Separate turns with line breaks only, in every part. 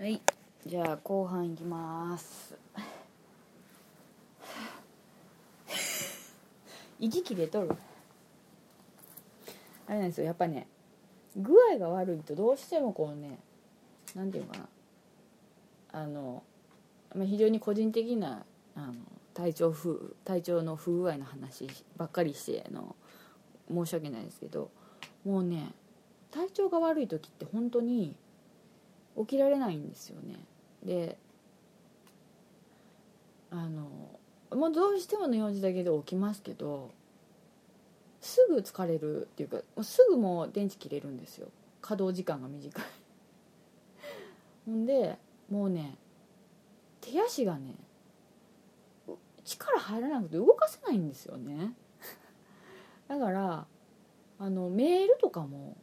はい。じゃあ後半いきます。息切れとる？あれなんですよ。やっぱね具合が悪いとどうしてもこうねなんていうかな。あの、まあ、非常に個人的なあの体調不体調の不具合の話ばっかりしての申し訳ないですけどもうね体調が悪い時って本当に起きられないんですよね。であのもうどうしてもの用事だけで起きますけどすぐ疲れるっていうかもうすぐもう電池切れるんですよ。稼働時間が短い。ほんでもうね手足がね力入らなくて動かせないんですよね。だからあのメールとかも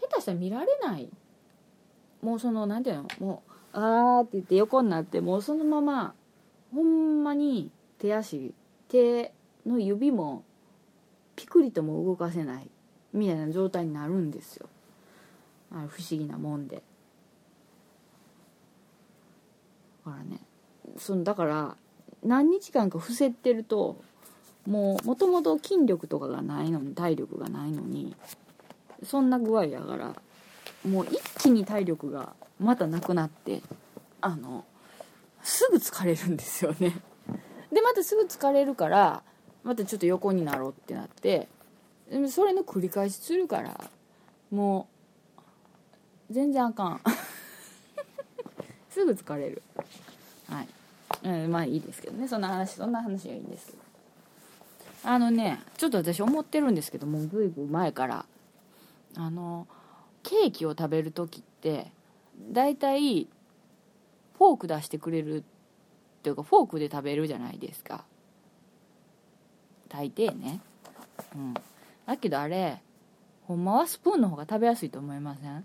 下手したら見られないもうそのなんていうの？もうあーって言って横になってもうそのままほんまに手足手の指もピクリとも動かせないみたいな状態になるんですよ。あ不思議なもんで。だからねそのだから何日間か伏せってるともうもともと筋力とかがないのに体力がないのにそんな具合やからもう一気に体力がまたなくなってあのすぐ疲れるんですよね。でまたすぐ疲れるからまたちょっと横になろうってなってそれの繰り返しするからもう全然あかん。すぐ疲れる。はい。うん、まあいいですけどね。そんな話そんな話がいいんですけど。あのねちょっと私思ってるんですけどもうぐいぐい前から。あのケーキを食べる時って大体フォーク出してくれるっていうかフォークで食べるじゃないですか。大抵ね。うん。だけどあれほんまはスプーンの方が食べやすいと思いません？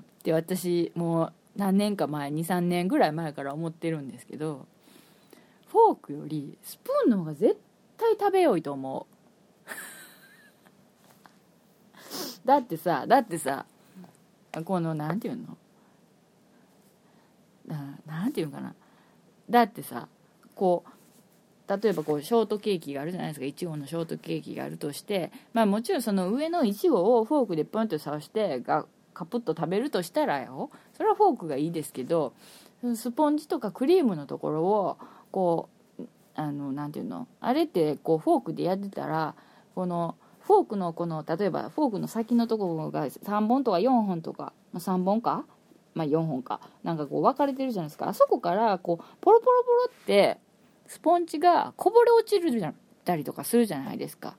って私もう何年か前23年ぐらい前から思ってるんですけどフォークよりスプーンの方が絶対食べよいと思う。だってさだってさこのなんていうの？ななんていうかな？だってさこう例えばこうショートケーキがあるじゃないですか。いちごのショートケーキがあるとしてまあもちろんその上のいちごをフォークでポンと刺してがカプッと食べるとしたらよ。それはフォークがいいですけどスポンジとかクリームのところをこうあのなんていうの？あれってこうフォークでやってたらこのフォークのこの例えばフォークの先のところが3本とか4本とか、まあ、3本か、まあ、4本か。なんかこう分かれてるじゃないですか。あそこからこうポロポロポロってスポンジがこぼれ落ちるじゃんたりとかするじゃないですか。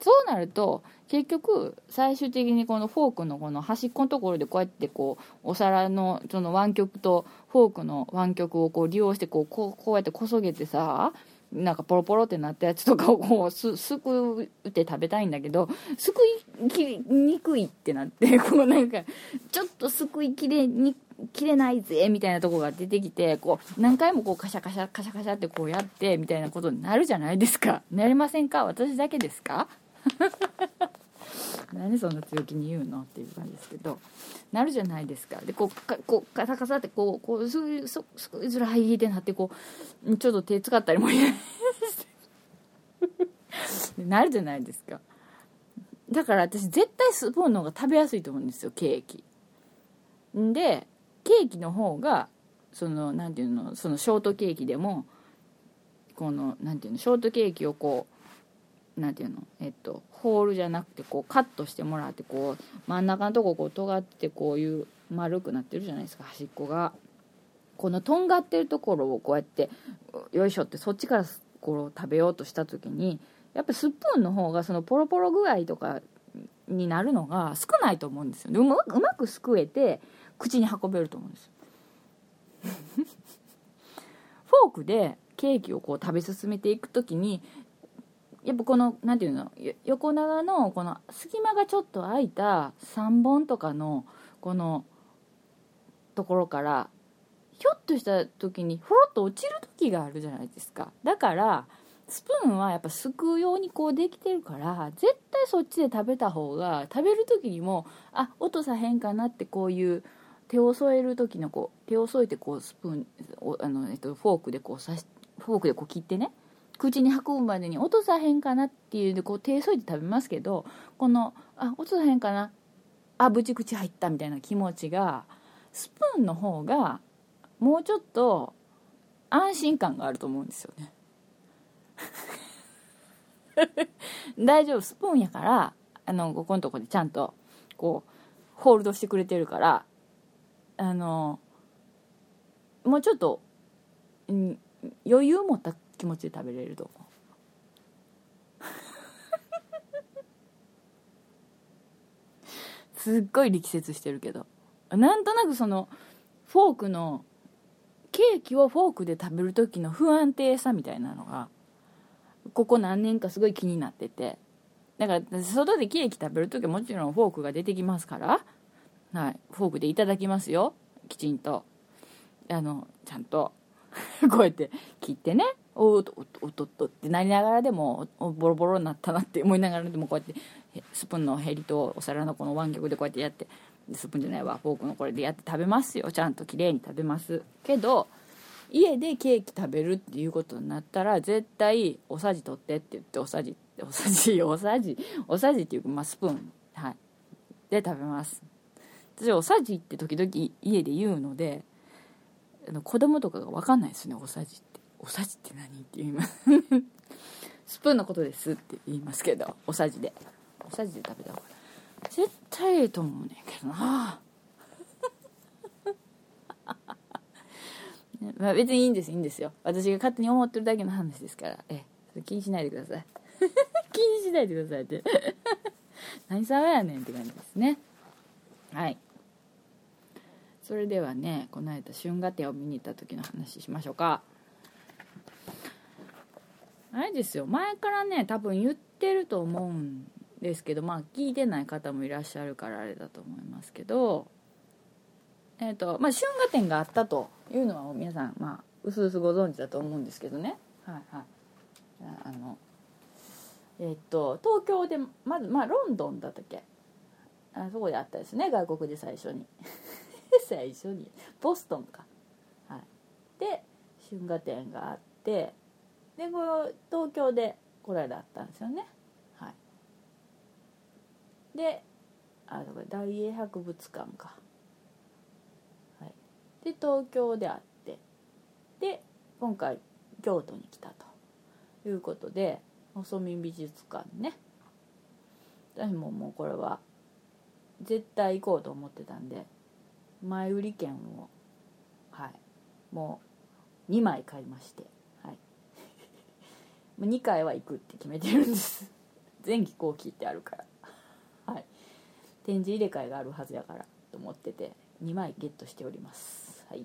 そうなると結局最終的にこのフォークのこの端っこのところでこうやってこうお皿のその湾曲とフォークの湾曲をこう利用してこうこうこうやってこそげてさなんかポロポロってなったやつとかをこうすすくって食べたいんだけどすくいきにくいってなってこうなんかちょっとすくいきれに切れないぜみたいなとこが出てきてこう何回もこうカシャカシャカシャカシャってこうやってみたいなことになるじゃないですか。なりませんか？私だけですか？何そんな強気に言うのっていう感じですけどなるじゃないですか。でこうかこうカサカサってこうこうすぐそすぐずらいってなってこうちょっと手使ったりもいないなるじゃないですか。だから私絶対スプーンの方が食べやすいと思うんですよケーキ。でケーキの方がそのなんていうのそのショートケーキでもこのなんていうのショートケーキをこうなんていうの？えっとホールじゃなくてこうカットしてもらってこう真ん中のとここう尖ってこういう丸くなってるじゃないですか端っこが。このとんがってるところをこうやってよいしょってそっちからこう食べようとした時にやっぱスプーンの方がそのポロポロ具合とかになるのが少ないと思うんですようまうまくすくえて口に運べると思うんです フォークでケーキをこう食べ進めていく時にやっぱこの何ていうの？横長のこの隙間がちょっと空いた3本とかのこのところからひょっとした時にふろっと落ちる時があるじゃないですか。だからスプーンはやっぱすくうようにこうできてるから絶対そっちで食べた方が食べる時にもあ音さへんかなってこういう手を添える時のこう手を添えてこうスプーンあの、えっと、フォークでこう刺しフォークでこう切ってね口に運ぶまでに落とさへんかなっていうんでこう手添えて食べますけどこのあ落とさへんかなあぶち口入ったみたいな気持ちがスプーンの方がもうちょっと安心感があると思うんですよね。大丈夫スプーンやからあのここのとこでちゃんとこうホールドしてくれてるからあのもうちょっと、余裕持った気持ちで食べれると思う。すっごい力説してるけど。なんとなくそのフォークのケーキをフォークで食べる時の不安定さみたいなのがここ何年かすごい気になってて。だから外でケーキ食べる時はもちろんフォークが出てきますから。はい、フォークでいただきますよ。きちんと。あのちゃんと。こうやって切ってね。おっとおとおっとってなりながらでもボロボロになったなって思いながらでもこうやってスプーンのヘリとお皿のこの湾曲でこうやってやってスプーンじゃないわフォークのこれでやって食べますよちゃんときれいに食べますけど家でケーキ食べるっていうことになったら絶対おさじ取ってって言っておさじおさじおさじおさじっていうか、まあ、スプーンはいで食べます私おさじって時々家で言うのであの子供とかが分かんないですねおさじっておさじって何って言います。スプーンのことですって言いますけどおさじで。おさじで食べた方が。絶対いいと思うねんけどな。まあ別にいいんですいいんですよ。私が勝手に思ってるだけの話ですから。ええ。気にしないでください。気にしないでくださいって。何様やねんって感じですね。はい。それではねこの間春画展を見に行った時の話しましょうか。あれですよ。前からね多分言ってると思うんですけどまあ聞いてない方もいらっしゃるからあれだと思いますけどえっ、ー、とまあ春画展があったというのは皆さんまあうすうすご存知だと思うんですけどね。はいはい。あのえっ、ー、と東京でまずまあロンドンだったっけ？あそこであったですね。外国で最初に。最初に。ボストンか。はい。で春画展があってでこれ東京でこれだったんですよね。はい。であ大英博物館か。はい。で東京であって。で今回京都に来たと。いうことで細見美術館ね。私ももうこれは絶対行こうと思ってたんで前売り券をはい。もう2枚買いまして。2回は行くって決めてるんです。前期後期ってあるから。はい。展示入れ替えがあるはずやからと思ってて2枚ゲットしております。はい。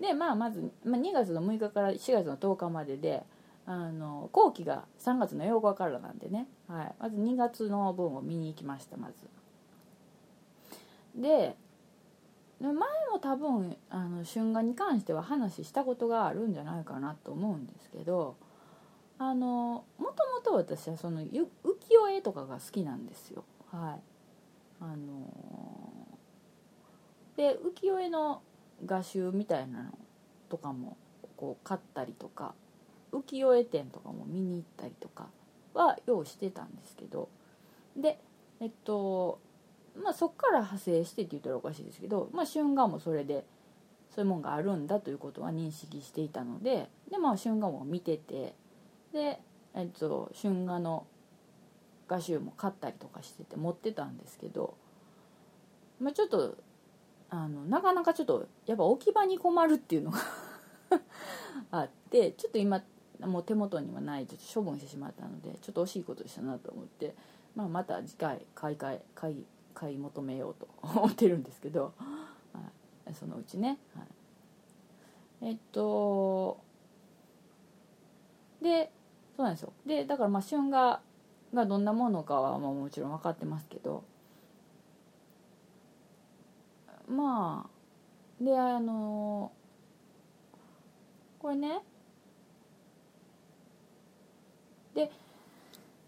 でまあまず、まあ、2月の6日から4月の10日までであの後期が3月の8日からなんでね、はい、まず2月の分を見に行きましたまず。で前も多分あの春画に関しては話したことがあるんじゃないかなと思うんですけどあのもともと私はその浮世絵とかが好きなんですよ。はい。あので浮世絵の画集みたいなのとかもこう買ったりとか浮世絵展とかも見に行ったりとかはようしてたんですけど。でえっとまあそっから派生してって言ったらおかしいですけど、まあ、春画もそれでそういうもんがあるんだということは認識していたのででまあ春画も見ててで、えっと、春画の画集も買ったりとかしてて持ってたんですけど、まあ、ちょっとあのなかなかちょっとやっぱ置き場に困るっていうのが あってちょっと今もう手元にはないちょっと処分してしまったのでちょっと惜しいことしたなと思って、まあ、また次回買い替え買い買い求めようと 思ってるんですけど、はい、そのうちね、はい、えっとでそうなんですよ。でだからまあ春画がどんなものかはまあもちろん分かってますけど。まあであのこれね。で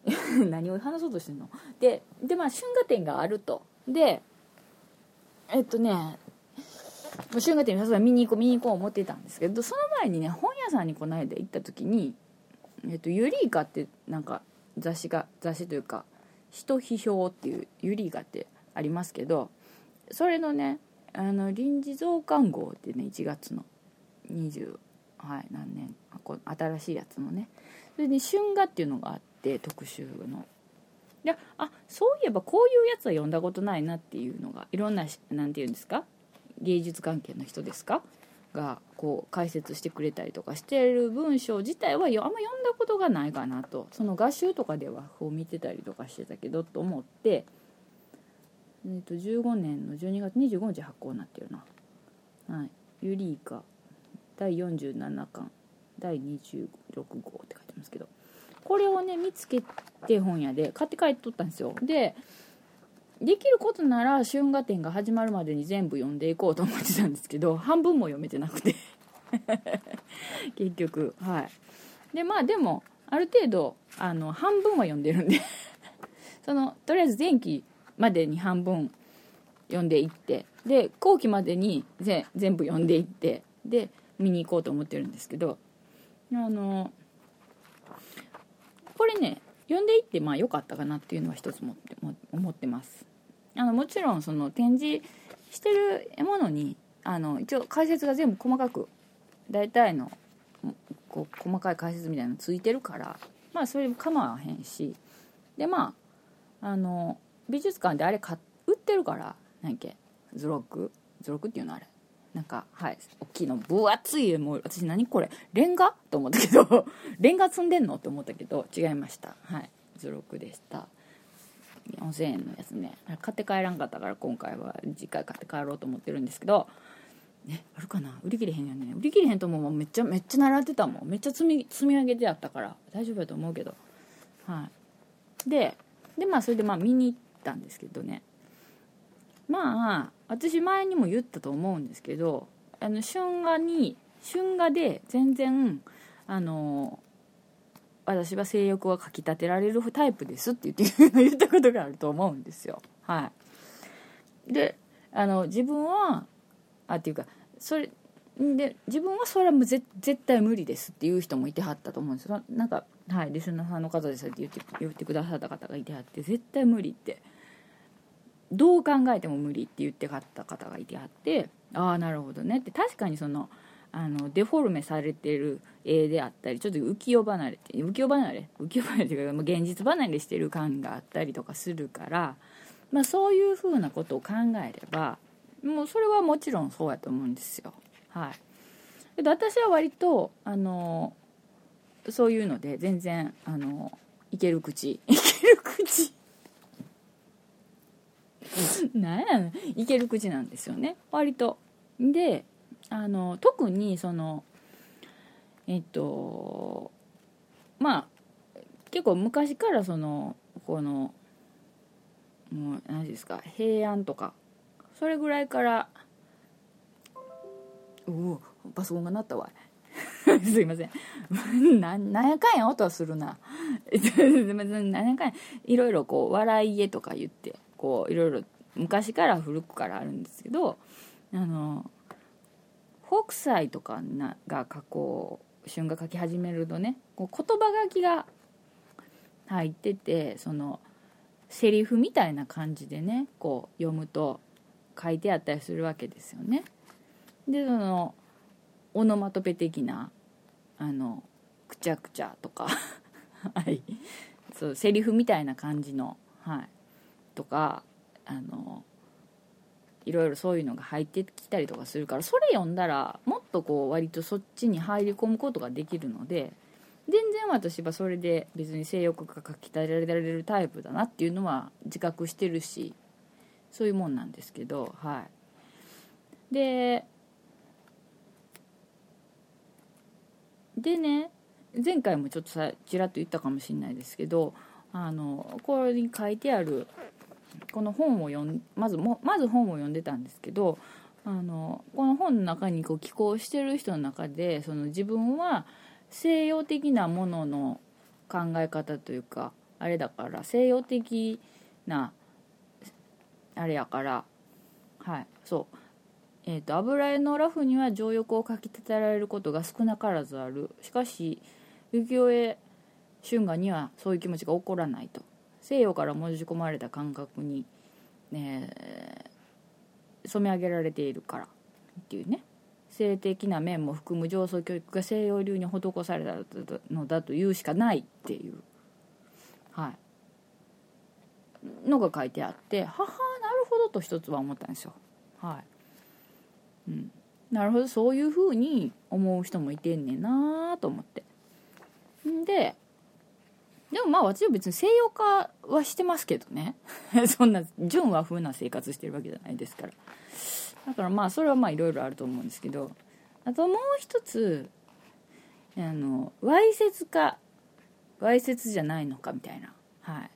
何を話そうとしてんの？ででまあ春画展があると。でえっとね春画展さすが見に行こう見に行こう思ってたんですけどその前にね本屋さんにこの間行った時に「えっと、ユリイカ」ってなんか雑誌が雑誌というか「人批評」っていうユリイカってありますけどそれのねあの臨時増刊号ってね1月の20はい何年こ新しいやつのね。それで春画っていうのがあって特集の。であそういえばこういうやつは読んだことないなっていうのがいろんな何て言うんですか？芸術関係の人ですか？がこう解説してくれたりとかしてる文章自体はあんま読んだことがないかなと。その画集とかではこう見てたりとかしてたけどと思って、えー、と15年の12月25日発行になってるな「はい、ユリーカ第47巻第26号」って書いてますけど。これをね見つけて本屋で買って帰っとったんですよ。でできることなら春画展が始まるまでに全部読んでいこうと思ってたんですけど 半分も読めてなくて。結局はい。でまあでもある程度あの半分は読んでるんで。そのとりあえず前期までに半分読んでいってで後期までに全部読んでいってで見に行こうと思ってるんですけどあのこれね読んでいってまあ良かったかなっていうのは一つも思ってます。あのもちろんその展示してるものにあの一応解説が全部細かく大体のこう細かい解説みたいなのついてるからまあそれ構わへんしでまああの美術館であれ買売ってるから何やっけズロックズロックっていうのあれ。なんかはい大きいの分厚いもう私何これ？レンガ？と思ったけど レンガ積んでんの？って思ったけど違いました。はい図録でした。4000円のやつね。買って帰らんかったから今回は次回買って帰ろうと思ってるんですけど。ねあるかな？売り切れへんよね。売り切れへんと思うめっちゃめっちゃ習ってたもん。めっちゃ積み積み上げてあったから。大丈夫やと思うけど。はい。ででまあそれでまあ見に行ったんですけどね。まあ私前にも言ったと思うんですけどあの春画に春画で全然あの私は性欲はかきたてられるタイプですって言って言ったことがあると思うんですよ。はい。であの自分はあっていうかそれで自分はそれはもう絶対無理ですっていう人もいてはったと思うんですよ。なんかはいリスナーさんの方ですって言って言ってくださった方がいてはって絶対無理って。どう考えても無理って言ってはった方がいてはってああなるほどねって。確かにそのあのデフォルメされてる絵であったりちょっと浮世離れて浮世離れ？浮世離れっていうか現実離れしてる感があったりとかするから、まあ、そういうふうなことを考えればもうそれはもちろんそうやと思うんですよ。はい、けど私は割とあのそういうので全然あのいける口。いける口。なんやねん。いける口なんですよね。割と。であの特にそのえっとまあ結構昔からそのこのもう何ですか平安とかそれぐらいからおおパソコンが鳴ったわ。すいません。ななんやかんや音はするな。なんやかんやいろいろこう笑い絵とか言ってこういろいろ昔から古くからあるんですけどあの北斎とかなが加工春画描き始めるとねこう言葉書きが入っててそのセリフみたいな感じでねこう読むと書いてあったりするわけですよね。でそのオノマトペ的なあのくちゃくちゃとか はいそうセリフみたいな感じのはいとかあのいろいろそういうのが入ってきたりとかするからそれ読んだらもっとこう割とそっちに入り込むことができるので全然私はそれで別に性欲が書きたえられるタイプだなっていうのは自覚してるしそういうもんなんですけどはい。ででね前回もちょっとさちらっと言ったかもしれないですけどあのこれに書いてあるこの本を読んまずもまず本を読んでたんですけどあのこの本の中にこう寄稿してる人の中でその自分は西洋的なものの考え方というかあれだから西洋的なあれやからはいそう。えーと、油絵のラフには情欲をかき立てられることが少なからずある。しかし浮世絵春画にはそういう気持ちが起こらないと。西洋から文字込まれた感覚に、ね、染め上げられているからっていうね。性的な面も含む上層教育が西洋流に施されたのだと言うしかないっていう、はい、のが書いてあってははなるほどと一つは思ったんですよ。はい。うん、なるほどそういうふうに思う人もいてんねんなと思って。ででもまあ私は別に西洋化はしてますけどね。そんな純和風な生活してるわけじゃないですから。だからまあそれはまあいろいろあると思うんですけど。あともう一つあのわいせつかわいせつじゃないのかみたいな。はい。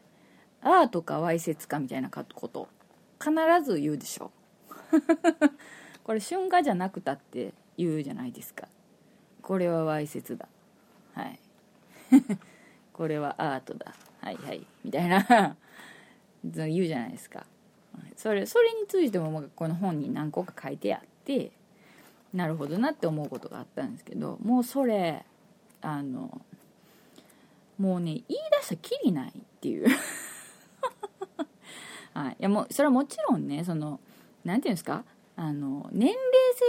アートかわいせつかみたいなこと。必ず言うでしょ。これ春画じゃなくたって言うじゃないですか。これはわいせつだ。はい。これはアートだ。はいはい。みたいな。言うじゃないですか。それそれについてもこの本に何個か書いてあってなるほどなって思うことがあったんですけどもうそれあのもうね言い出したきりないっていう。はい、いやもうそれはもちろんねその何て言うんですか？あの年齢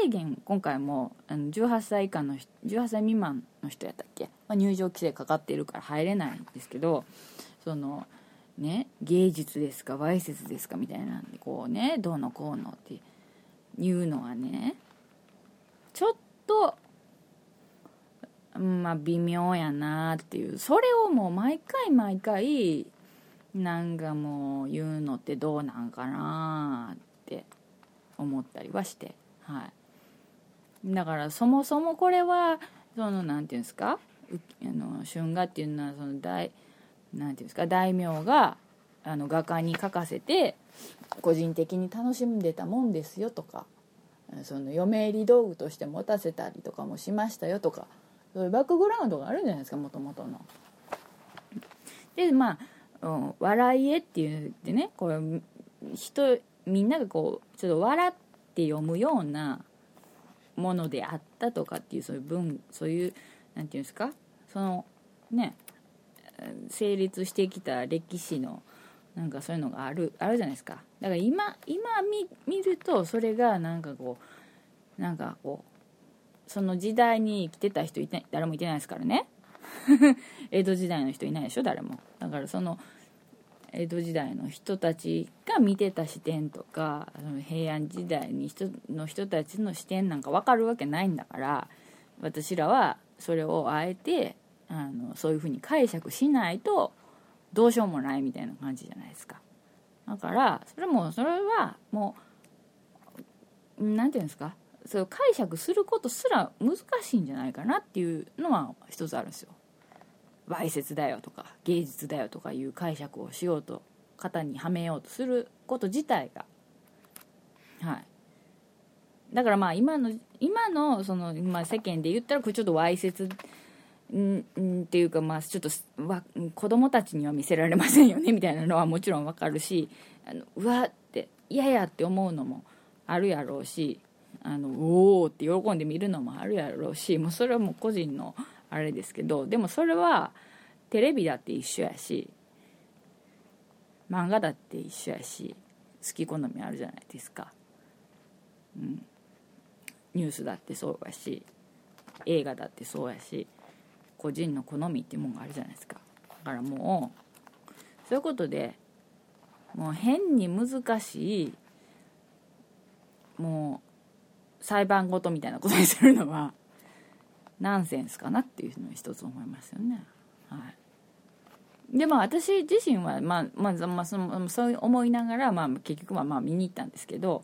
制限今回もあの18歳以下の18歳未満の人やったっけ、まあ、入場規制かかっているから入れないんですけどそのね芸術ですかわいせつですかみたいなんでこうねどうのこうのっていうのはねちょっとまあ微妙やなっていうそれをもう毎回毎回なんかもう言うのってどうなんかなって思ったりはして、はい、だからそもそもこれはその何て言うんですか？あの春画っていうのはその大なんていうんですか？大名があの画家に書かせて個人的に楽しんでたもんですよとかその嫁入り道具として持たせたりとかもしましたよとかそういうバックグラウンドがあるんじゃないですか？もともとの。でまあ、うん、笑い絵って言ってねこれ人みんながこうちょっと笑って読むようなものであったとかっていうそういう文そういう何て言うんですか？そのね成立してきた歴史のなんかそういうのがあるあるじゃないですか。だから今今見るとそれがなんかこうなんかこうその時代に生きてた人いて誰もいてないですからね。江戸時代の人いないでしょ？誰も。だからその江戸時代の人たちが見てた視点とか平安時代に人の人たちの視点なんか分かるわけないんだから私らはそれをあえてあのそういうふうに解釈しないとどうしようもないみたいな感じじゃないですか。だからそれもそれはもう何て言うんですか？それを解釈することすら難しいんじゃないかなっていうのは一つあるんですよ。わいせつだよとか芸術だよとかいう解釈をしようと型にはめようとすること自体がはい。だからまあ今の今のその、まあ、世間で言ったらこれちょっとわいせつんっていうかまあちょっとわ子供たちには見せられませんよねみたいなのはもちろんわかるしあのうわって嫌やって思うのもあるやろうしあのおおって喜んで見るのもあるやろうしもうそれはもう個人のあれですけどでもそれはテレビだって一緒やし漫画だって一緒やし好き好みあるじゃないですか、うん、ニュースだってそうやし映画だってそうやし個人の好みってもんがあるじゃないですか。だからもうそういうことでもう変に難しいもう裁判事みたいなことにするのはナンセンスかなっていうのを一つ思いますよね。はい、でまあ私自身は、まあまあまあ、そのそう思いながら、まあ、結局はまあ見に行ったんですけど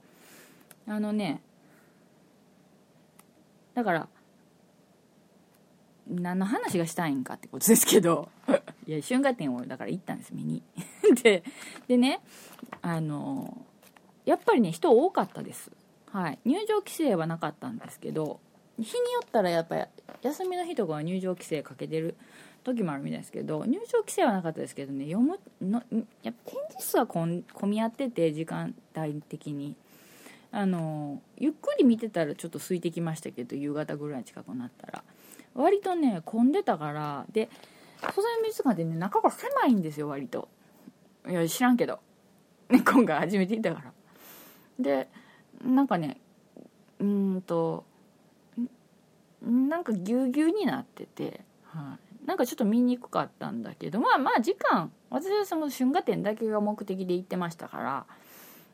あのねだから何の話がしたいんかってことですけど いや春画展をだから行ったんです見に。ででねあのやっぱりね人多かったです。はい。入場規制はなかったんですけど日によったらやっぱり休みの日とかは入場規制かけてる時もあるみたいですけど入場規制はなかったですけどね読むのやっぱ展示数は混み合ってて時間帯的にあのゆっくり見てたらちょっと空いてきましたけど夕方ぐらい近くなったら。割とね混んでたからで素材美術館ってね中が狭いんですよ割と。いや知らんけど、ね、今回初めて行ったから。でなんかねうんとなんかぎゅうぎゅうになってて、はい、なんかちょっと見にくかったんだけどまあまあ時間。私はその春画展だけが目的で行ってましたから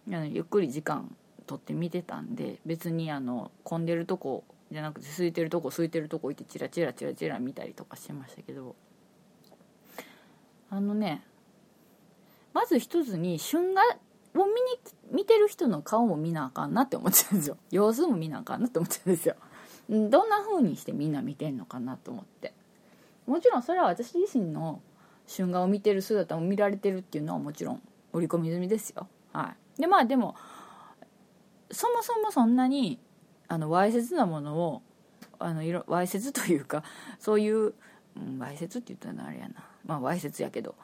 あのゆっくり時間取って見てたんで別にあの混んでるとこじゃなくて空いてるとこ空いてるとこ行ってチラチラチラチラ見たりとかしてましたけど。あのねまず一つに春画を見に見てる人の顔も見なあかんなって思ってたんですよ。様子も見なあかんなって思ってたんですよ。どんな風にしてみんな見てんのかなと思って。もちろんそれは私自身の春画を見てる姿を見られてるっていうのはもちろん織り込み済みですよ。はい。でまあでもそもそもそんなにあのわいせつなものをあのいろわいせつというかそういうわいせつって言ったらあれやな。まあわいせつやけど、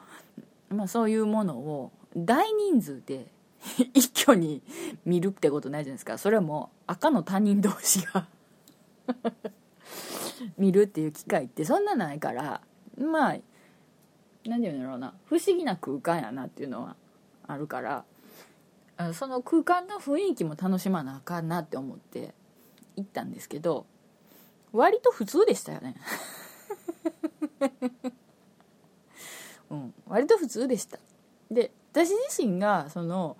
まあ、そういうものを大人数で 一挙に見るってことないじゃないですか。それも赤の他人同士が 見るっていう機会ってそんなないからまあ何て言うんだろうな。不思議な空間やなっていうのはあるからその空間の雰囲気も楽しまなあかんなって思って行ったんですけど割と普通でしたよね。うん割と普通でした。で私自身がその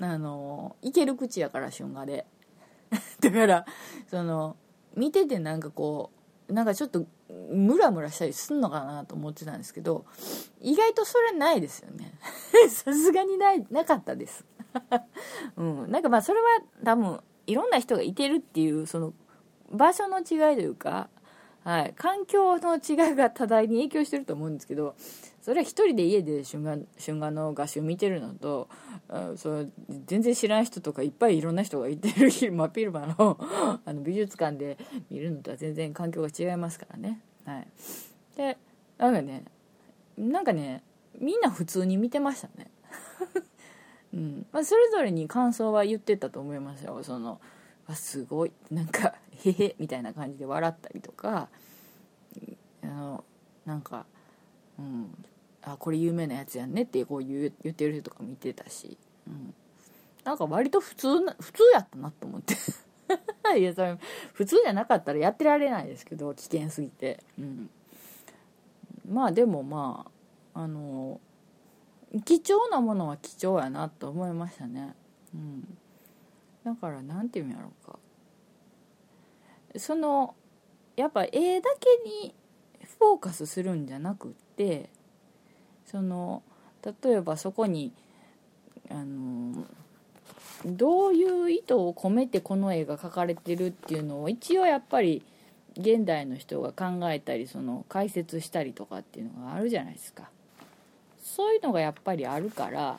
あのいける口やから春画で。だからその見ててなんかこうなんかちょっとムラムラしたりすんのかなと思ってたんですけど意外とそれないですよね。さすがにないなかったです。うん、なんかまあそれは多分いろんな人がいてるっていうその場所の違いというか、はい、環境の違いが多大に影響してると思うんですけどそれは一人で家で春画春画の画集見てるのとそ全然知らない人とかいっぱいいろんな人がいてる真っ昼間のあの美術館で見るのとは全然環境が違いますからね。はい、でなんかねなんかねみんな普通に見てましたね。うん。まあ、それぞれに感想は言ってたと思いますよ。そのあすごい。なんかへへみたいな感じで笑ったりとか。あのなんか、うん、あこれ有名なやつやんねってこう言言ってる人とか見てたし、うん、なんか割と普通な普通やったなと思って。いやそれ普通じゃなかったらやってられないですけど危険すぎて、うん、まあでもまああの貴重なものは貴重やなと思いましたね。うん。だから何て言うんやろうか。そのやっぱ絵だけにフォーカスするんじゃなくってその例えばそこにあのどういう意図を込めてこの絵が描かれてるっていうのを一応やっぱり現代の人が考えたりその解説したりとかっていうのがあるじゃないですか。そういうのがやっぱりあるから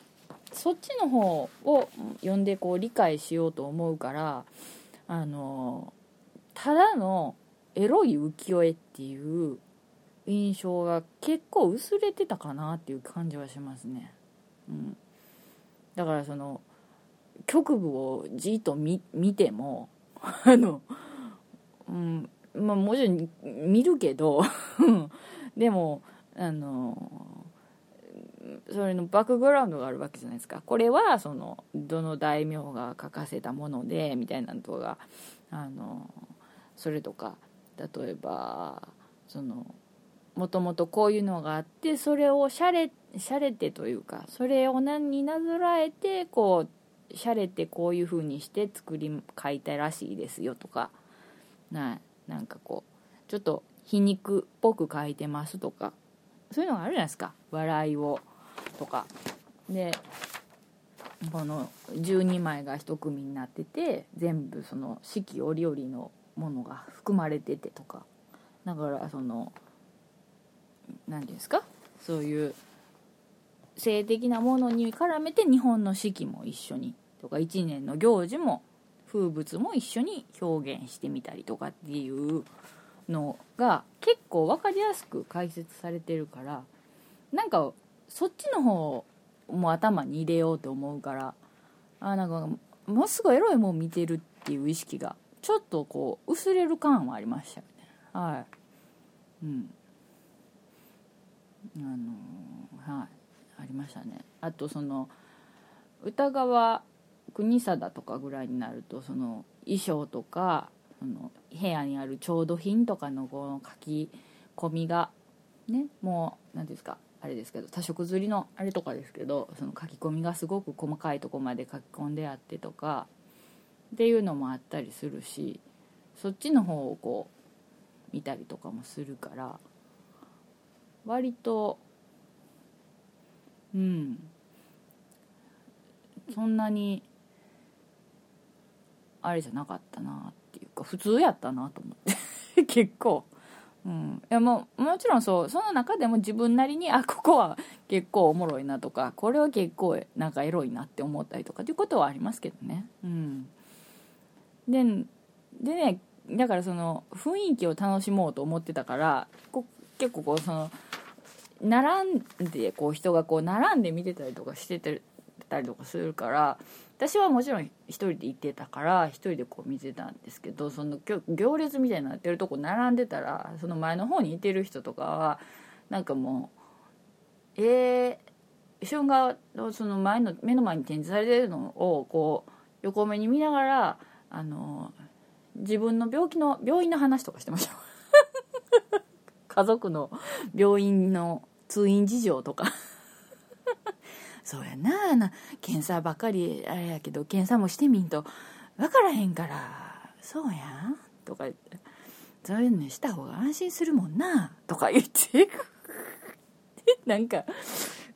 そっちの方を読んでこう理解しようと思うからあのただのエロい浮世絵っていう印象が結構薄れてたかなっていう感じはしますね。うん、だからその局部をじっと見ても あの、うんまあ、もちろん見るけど でもあのそれのバックグラウンドがあるわけじゃないですかこれはそのどの大名が書かせたものでみたいなのとかあのそれとか例えばそのもともとこういうのがあってそれをしゃれしゃれてというかそれを何になぞらえてこうしゃれてこういう風にして作り書いたらしいですよとかななんかこうちょっと皮肉っぽく書いてますとかそういうのがあるじゃないですか。笑いをとか。でこの12枚が1組になってて全部その四季折々のものが含まれててとか。だからその何ですか？そういう性的なものに絡めて日本の四季も一緒にとか1年の行事も風物も一緒に表現してみたりとかっていうのが結構分かりやすく解説されてるからなんかそっちの方も頭に入れようと思うからあなんかもうすごいエロいもん見てるっていう意識がちょっとこう薄れる感はありましたよね。はい。うん。あのはいありましたね。あとその歌川国貞とかぐらいになるとその衣装とかその部屋にある調度品とかのこの書き込みがねもう何ですかあれですけど多色刷りのあれとかですけどその書き込みがすごく細かいとこまで書き込んであってとかっていうのもあったりするしそっちの方をこう見たりとかもするから割とうん。そんなにあれじゃなかったなっていうか普通やったなと思って。結構。うん、いやももちろんそう。その中でも自分なりにあここは結構おもろいなとかこれは結構なんかエロいなって思ったりとかっていうことはありますけどね。うん。ででねだからその雰囲気を楽しもうと思ってたからこ結構こうその並んでこう人がこう並んで見てたりとかしてたりとかするから私はもちろん一人で行ってたから一人でこう見てたんですけどその行列みたいになってるとこ並んでたらその前の方にいてる人とかはなんかもうえー、春画のその前の目の前に展示されてるのをこう横目に見ながらあの自分の病気の病院の話とかしてました。家族の病院の通院事情とか。そうやな。な検査ばっかりあれやけど検査もしてみんと分からへんからそうやんとか言ってそういうのした方が安心するもんなとか言って。なんか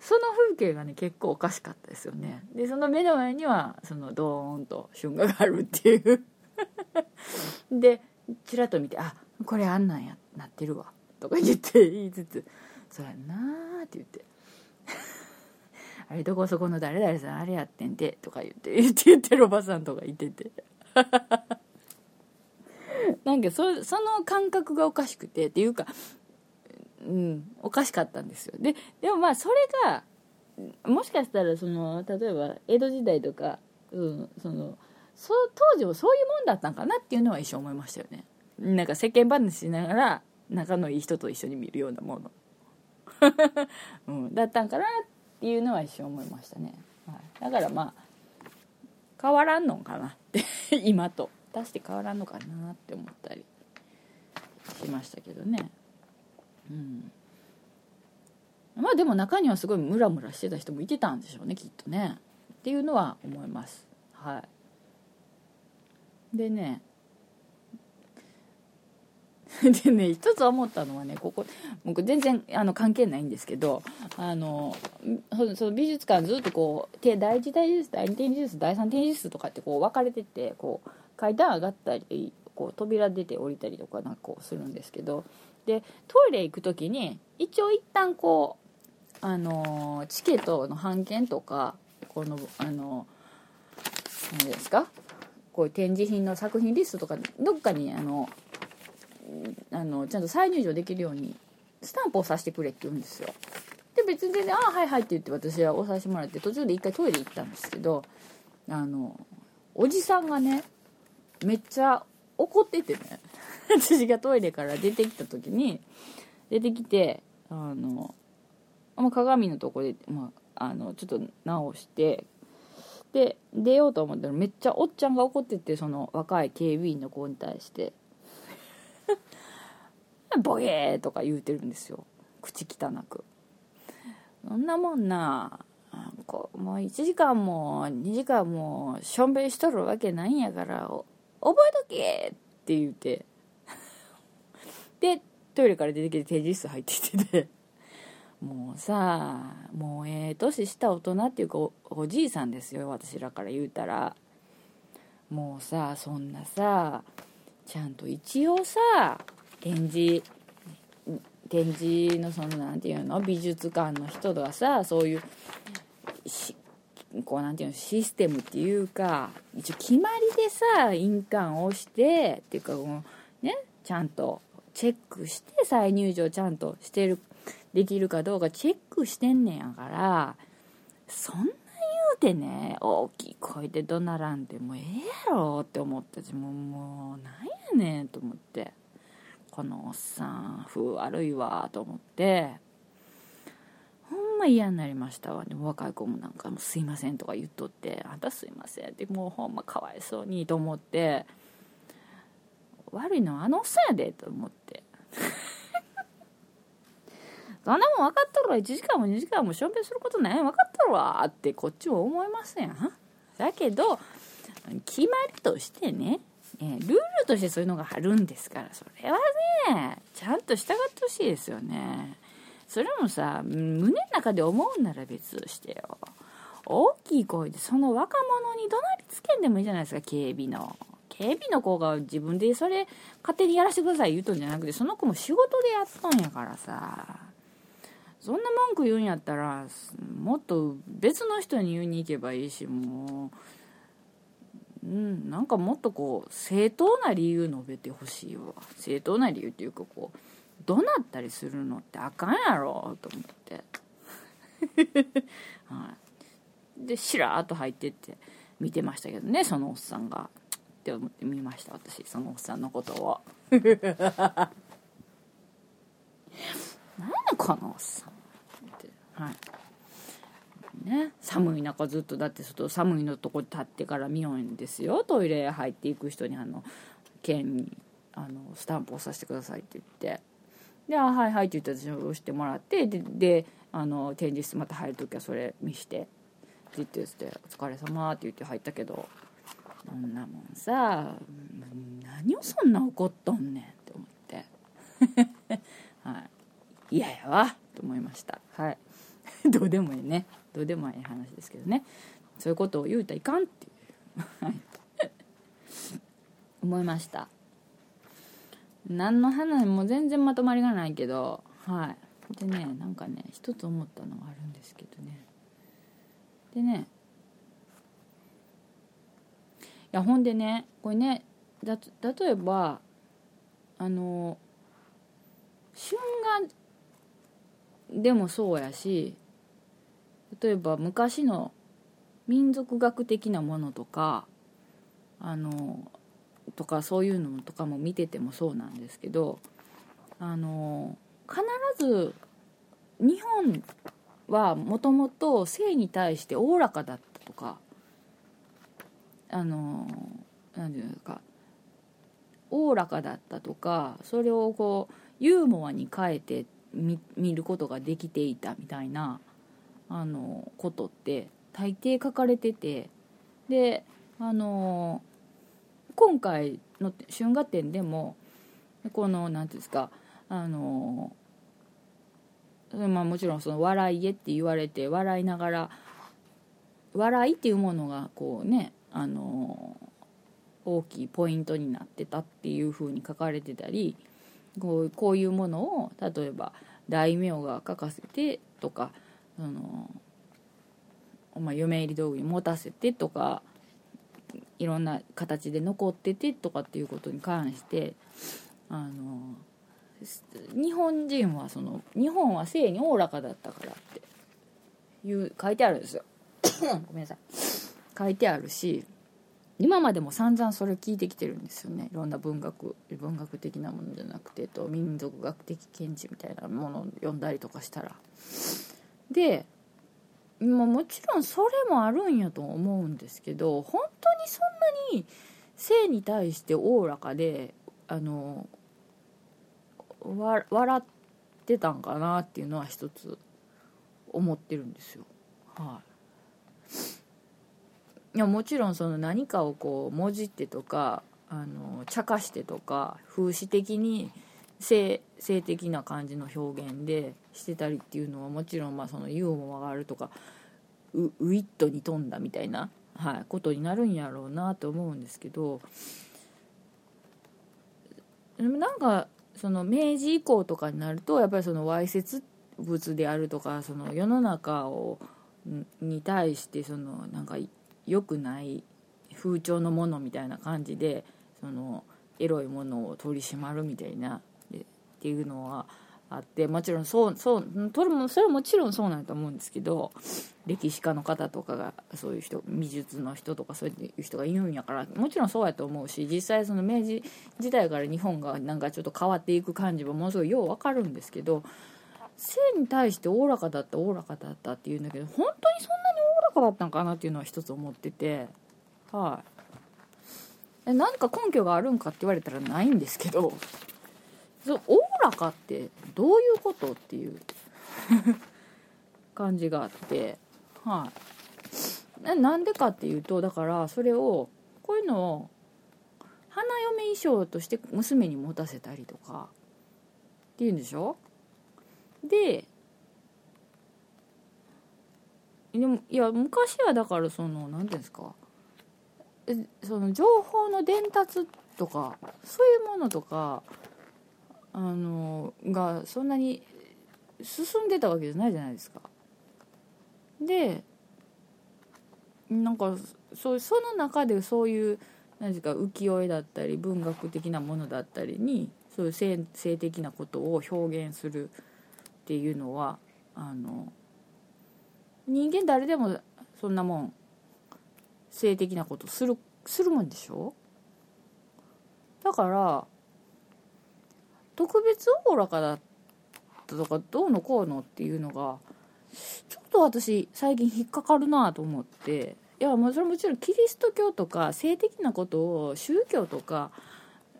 その風景がね結構おかしかったですよね。でその目の前にはそのドーンと春画があるっていう。でちらっと見て「あこれあんなんやなってるわ」とか言って言いつつ「そうやんな」って言って。あれどこそこの誰々さんあれやってんてとか言って。言って言ってるおばさんとか言ってて。なんかそその感覚がおかしくてっていうかうんおかしかったんですよ。ででもまあそれがもしかしたらその例えば江戸時代とか、うん、そのそ当時もそういうもんだったんかなっていうのは一瞬思いましたよね。なんか世間話しながら仲のいい人と一緒に見るようなもの、うん、だったんかなっていうのは一瞬思いましたね、はい、だからまあ変わらんのかなって今と。出して変わらんのかなって思ったりしましたけどね。うん。まあでも中にはすごいムラムラしてた人もいてたんでしょうねきっとね。っていうのは思います。はい。でね でね一つ思ったのはねここ僕全然あの関係ないんですけどあのその美術館ずっとこう第1展示室第2展示室第3展示室とかってこう分かれててこう階段上がったりこう扉出て降りたりとかなんかこうするんですけどでトイレ行く時に一応一旦こうあのチケットの半券とかこのあの何ですか？こういう展示品の作品リストとかどっかにあのあのちゃんと再入場できるようにスタンプをさせてくれって言うんですよ。で別に全然「ああはいはい」って言って私は押させてもらって途中で一回トイレ行ったんですけどあのおじさんがねめっちゃ怒っててね。私がトイレから出てきた時に出てきてあの鏡のとこで、まあ、あのちょっと直してで出ようと思ったらめっちゃおっちゃんが怒っててその若い警備員の子に対して。ボゲーとか言うてるんですよ。口汚く。そんなもんな。こうもう1時間も2時間もしょんべんしとるわけないんやから覚えとけって言うて。でトイレから出てきて定時室入ってきてて。もうさもうええ年した大人っていうかおじいさんですよ私らから言うたら。もうさそんなさちゃんと一応さ展示展示のその何て言うの美術館の人がさそういうこうなんていうのシステムっていうか一応決まりでさ印鑑をしてっていうかねちゃんとチェックして再入場ちゃんとしてるできるかどうかチェックしてんねんやからそんな言うてね大きい声で怒鳴らんでもうええやろって思ったしもうもうなんやねんと思って。このおっさん風悪いわと思ってほんま嫌になりましたわ。でも若い子もなんか「すいません」とか言っとって「あんたすいません」ってもうほんまかわいそうにと思って悪いのはあのおっさんやでと思って。そんなもん分かっとるわ。1時間も2時間もしょんべんすることない。分かっとるわってこっちも思いますやんだけど決まりとしてねルールとしてそういうのがあるんですからそれはねちゃんと従ってほしいですよね。それもさ胸の中で思うなら別としてよ。大きい声でその若者に怒鳴りつけんでもいいじゃないですか警備の。警備の子が自分でそれ勝手にやらせてください言うとんじゃなくてその子も仕事でやっとんやからさ。そんな文句言うんやったらもっと別の人に言いに行けばいいしもう、うん、なんかもっとこう正当な理由述べてほしいわ。正当な理由っていうかこう怒鳴ったりするのってあかんやろと思って。はい。でしらーっと入ってって見てましたけどねそのおっさんが。って思って見ました私そのおっさんのことを。何やこのおっさんって。はい。ね。寒い中ずっとだって外寒いのとこ立ってから見ようんですよ。トイレ入っていく人にあの剣にあのスタンプ押させてくださいって言って。で「あはいはい」って言ったら押してもらってでであの展示室また入る時はそれ見して。って言って「お疲れ様って言って入ったけどそんなもんさ何をそんな怒っとんねんって思って。はい。嫌やわと思いました。はい。どうでもいいね。どうでもいい話ですけどね。そういうことを言うたらいかんっていう。思いました。何の話も全然まとまりがないけど。はい。でねなんかね一つ思ったのがあるんですけどね。でね。いやほんでねこれねだ例えばあの春画でもそうやし例えば昔の民族学的なものとかあのとかそういうのとかも見ててもそうなんですけどあの必ず日本はもともと性に対しておおらかだったとかあの何て言うんですかおおらかだったとかそれをこうユーモアに変えて見ることができていたみたいなあのことって大抵書かれててであの今回の春画展でもこの何ていうんですかあのまあもちろんその笑い絵って言われて笑いながら笑いっていうものがこうねあの大きいポイントになってたっていうふうに書かれてたりこうこういうものを例えば大名が書かせてとかその、まあ、嫁入り道具に持たせてとかいろんな形で残っててとかっていうことに関してあの日本人はその日本は性におおらかだったからっていう書いてあるんですよ。ごめんなさい。書いてあるし今までも散々それ聞いてきてるんですよね。いろんな文学文学的なものじゃなくてと民族学的見地みたいなものを読んだりとかしたら。でももちろんそれもあるんやと思うんですけど本当にそんなに性に対しておおらかであの笑ってたんかなっていうのは一つ思ってるんですよ。はい。いやもちろんその何かをこうもじってとかあの茶化してとか風刺的に性性的な感じの表現でしてたりっていうのはもちろんまあそのユーモアがあるとかウウィットに富んだみたいな、はい、ことになるんやろうなと思うんですけどでもなんかその明治以降とかになるとやっぱりそのわいせつ物であるとかその世の中をに対してそのなんか良くない風潮のものみたいな感じでそのエロいものを取り締まるみたいなっていうのはあってもちろんそうそうそれもそれはもちろんそうなんだと思うんですけど歴史家の方とかがそういう人美術の人とかそういう人がいるんやからもちろんそうやと思うし実際その明治時代から日本がなんかちょっと変わっていく感じもものすごいようわかるんですけど性に対しておおらかだったおおらかだったっていうんだけど本当にそんなにおおらかだったのかなっていうのは一つ思っててはい。何か根拠があるんかって言われたらないんですけどそうおおらかってどういうことっていう感じがあって。はい。なんでかっていうとだからそれをこういうのを花嫁衣装として娘に持たせたりとかっていうんでしょ？ででもいや昔はだからその何ていうんですか？その情報の伝達とかそういうものとかあのがそんなに進んでたわけじゃないじゃないですか。でなんかそその中でそういう何ですか浮世絵だったり文学的なものだったりにそういう性性的なことを表現するっていうのはあの人間誰でもそんなもん性的なことするするもんでしょ？だから特別おおらかだったとかどうのこうのっていうのがちょっと私最近引っかかるなと思って。いやもそれもちろんキリスト教とか性的なことを宗教とか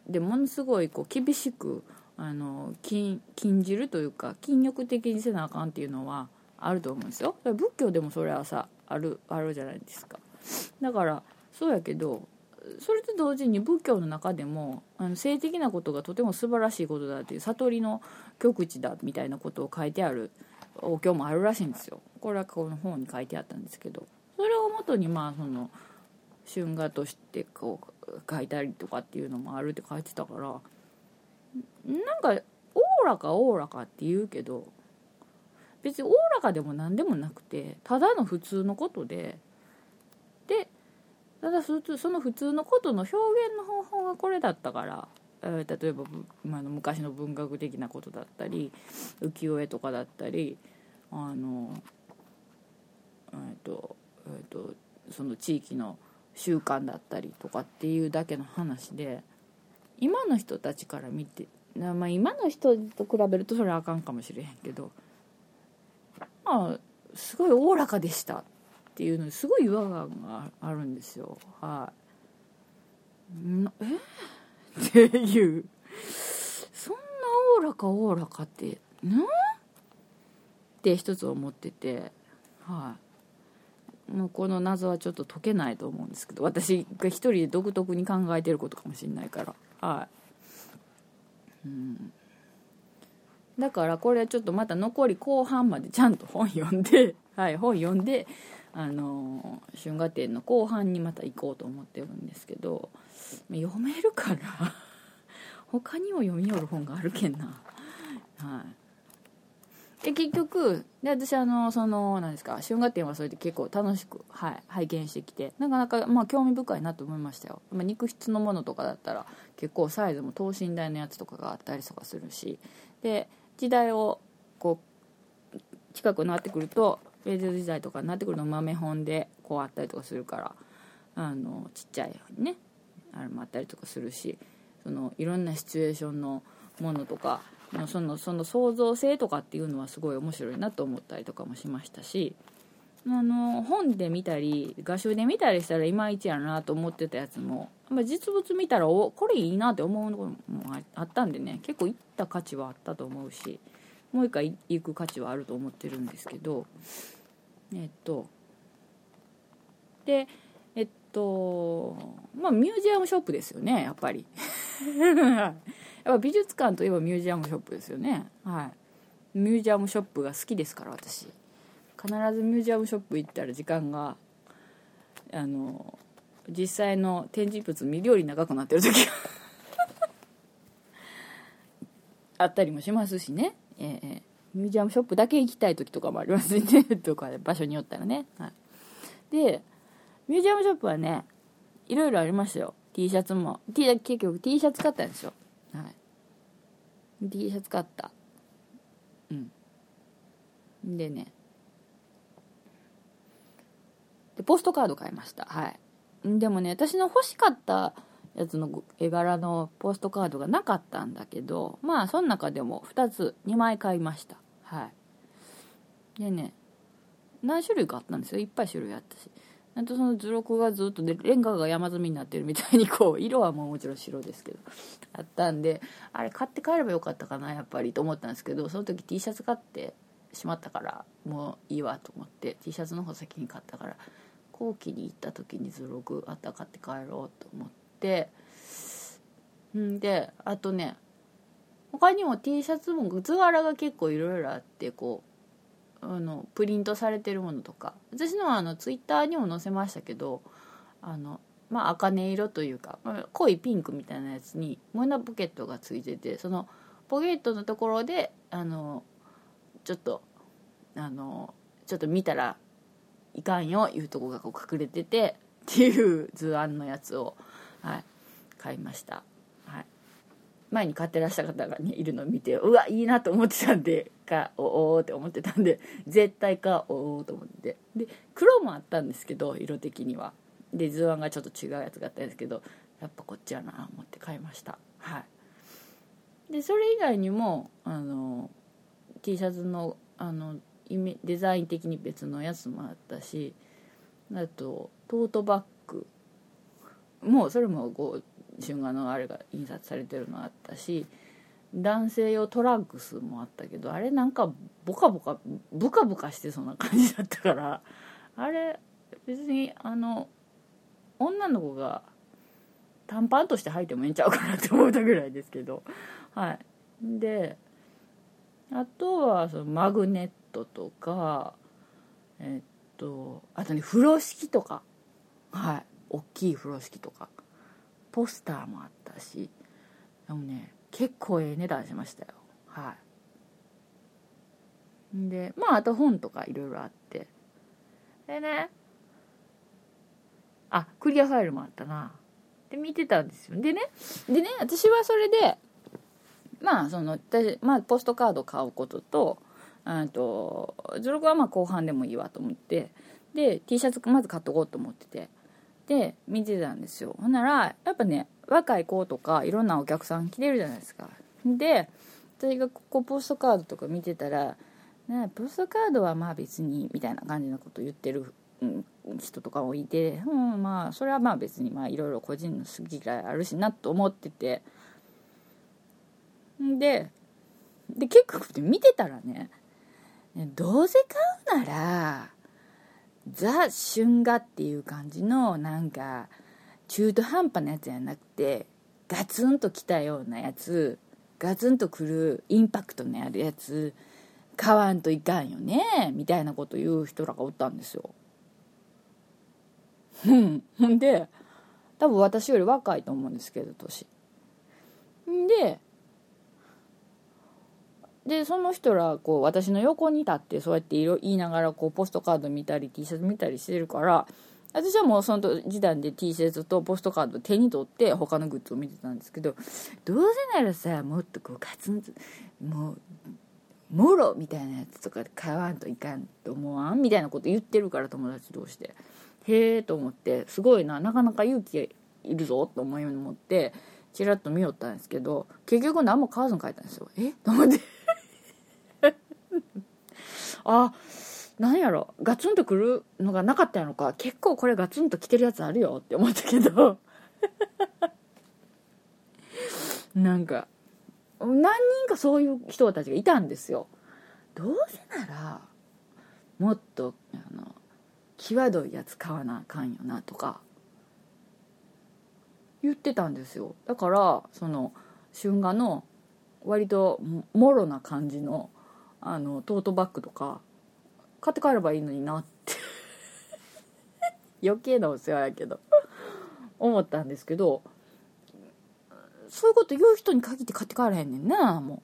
でものすごいこう厳しくあの禁禁じるというか禁欲的にせなあかんっていうのはあると思うんですよ。仏教でもそれはさあるあるじゃないですか。だからそうやけどそれと同時に仏教の中でもあの性的なことがとても素晴らしいことだっていう悟りの極地だみたいなことを書いてあるお経もあるらしいんですよ。これはこの本に書いてあったんですけど。それをもとにまあその春画としてこう書いたりとかっていうのもあるって書いてたからなんかおおらかおおらかって言うけど別におおらかでも何でもなくてただの普通のことででただその普通のことの表現の方法がこれだったから、えー、例えば今の昔の文学的なことだったり浮世絵とかだったりあのえっ、ー、と,、えーと、その地域の習慣だったりとかっていうだけの話で今の人たちから見てまあ今の人と比べるとそれはあかんかもしれへんけどまあすごいおおらかでした。っていうのにすごい違和感があるんですよ。はい。え？っていう。そんなおおらかおおらかってなって一つ思っててはい。もうこの謎はちょっと解けないと思うんですけど私が一人で独特に考えてることかもしれないから。はい。だからこれはちょっとまた残り後半までちゃんと本読んではい本読んであの春画展の後半にまた行こうと思ってるんですけど読めるかな？他にも読みよる本があるけんな。はい。で結局で私あのその何ですか？春画展はそれで結構楽しく、はい、拝見してきてなかなかまあ興味深いなと思いましたよ、まあ、肉質のものとかだったら結構サイズも等身大のやつとかがあったりとかするし。で時代をこう近くなってくると明治時代とかになってくるの豆本でこうあったりとかするからあのちっちゃいねあれもあったりとかするしそのいろんなシチュエーションのものとかそのその創造性とかっていうのはすごい面白いなと思ったりとかもしましたしあの本で見たり画集で見たりしたらいまいちやなと思ってたやつも、まあ、実物見たらおこれいいなって思うのもあったんでね結構行った価値はあったと思うしもう一回行く価値はあると思ってるんですけどえっとでえっとまあミュージアムショップですよねやっぱり。やっぱ美術館といえばミュージアムショップですよね。はい。ミュージアムショップが好きですから私。必ずミュージアムショップ行ったら時間があの実際の展示物見るより長くなってる時が あったりもしますしね。ええミュージアムショップだけ行きたい時とかもありますね。とか場所によったらね、はい、でミュージアムショップはねいろいろありましたよ。T シャツも、T、結局 T シャツ買ったんですよ、はい、T シャツ買った。うん。でね。でポストカード買いました。はい。でもね私の欲しかったやつの絵柄のポストカードがなかったんだけどまあその中でも2つ2枚買いました。はい。でね何種類かあったんですよ。いっぱい種類あったし。あとその図録がずっとでレンガが山積みになってるみたいにこう色はもうもちろん白ですけどあったんであれ買って帰ればよかったかなやっぱりと思ったんですけどその時 T シャツ買ってしまったからもういいわと思って T シャツの方先に買ったから後期に行った時に図録あったら買って帰ろうと思って。んであとね他にも T シャツも図柄が結構いろいろあってこうあのプリントされてるものとか。私のはあのツイッターにも載せましたけどあのまあ茜色というか濃いピンクみたいなやつに胸ポケットがついててそのポケットのところであのちょっとあのちょっと見たらいかんよいうとこがこう隠れててっていう図案のやつを、はい、買いました、前に買ってらしゃる方が、ね、いるのを見てうわいいなと思ってたんでかおおって思ってたんで絶対かおおと思って。で黒もあったんですけど色的には。で図案がちょっと違うやつがあったんですけどやっぱこっちやな思って買いました。はい。でそれ以外にもあの T シャツのあのイメデザイン的に別のやつもあったしあとトートバッグ。もうそれもこう春画のあれが印刷されてるのあったし男性用トランクスもあったけどあれなんかボカボカブカブカしてそうな感じだったからあれ別にあの女の子が短パンとして履いてもええんちゃうかなって思ったぐらいですけどはい。であとはそのマグネットとかえっとあとね風呂敷とか。はい。大きい風呂敷とか。ポスターもあったしでもね結構ええ値段しましたよ。はい。でまああと本とかいろいろあって。でねあクリアファイルもあったな。で見てたんですよ。でねでね私はそれでまあその私、まあ、ポストカード買うこととあと図録はまあ後半でもいいわと思ってで T シャツまず買っとこうと思ってて。で見てたんですよ。ほんならやっぱね若い子とかいろんなお客さん来てるじゃないですか。で私がここポストカードとか見てたら「ね、ポストカードはまあ別に」みたいな感じのこと言ってる、うん、人とかもいてうんまあそれはまあ別にまあいろいろ個人の好き嫌いあるしなと思ってて。でで結構見てたらねどうせ買うならザ・春画っていう感じのなんか中途半端なやつじゃなくてガツンときたようなやつガツンとくるインパクトのあるやつ買わんといかんよねみたいなこと言う人らがおったんですよ。うん。ほんで多分私より若いと思うんですけど年。ででその人らこう私の横に立ってそうやって言いながらこうポストカード見たり T シャツ見たりしてるから私はもうその時点で T シャツとポストカード手に取って他のグッズを見てたんですけどどうせならさもっとこうガツンともうもろみたいなやつとか買わんといかんと思わんみたいなこと言ってるから友達同士で。へえと思ってすごいななかなか勇気いるぞと思い思ってチラッと見よったんですけど結局何も買わずに帰ったんですよ。え？と思って。あなんやろ。ガツンとくるのがなかったやのか。結構これガツンときてるやつあるよって思ったけど。なんか何人かそういう人たちがいたんですよ。どうせならもっとあの際どいやつ買わなあかんよなとか言ってたんですよ。だからその春画の割ともろな感じのあのトートバッグとか買って帰ればいいのになって余計なお世話やけど思ったんですけどそういうこと言う人に限って買って帰れへんねんなも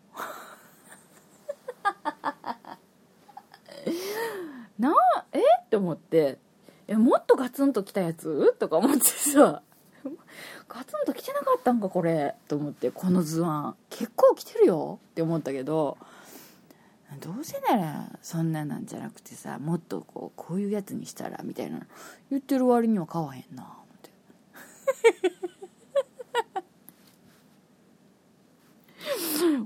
う。なあえ？って思ってえもっとガツンときたやつ？とか思ってさガツンと来てなかったんかこれ？と思ってこの図案。結構来てるよ？って思ったけどどうせならそんななんじゃなくてさもっとこうこういうやつにしたらみたいな言ってる割には買わへんな思って。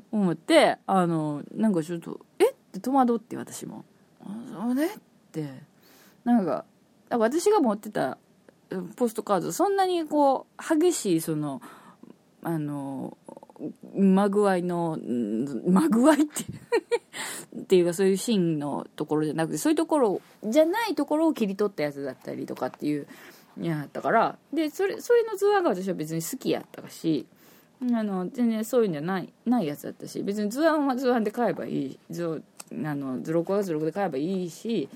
思ってあのなんかちょっとえ？って戸惑って私も。あそうねって。なんか私が持ってたポストカードそんなにこう激しいそのあのまぐわいのまぐわいってっていうかそういうシーンのところじゃなくてそういうところじゃないところを切り取ったやつだったりとかっていうやったからでそれそれの図案が私は別に好きやったしあの全然そういうんじゃないないやつだったし別に図案は図案で買えばいい図あの図録は図録で買えばいいし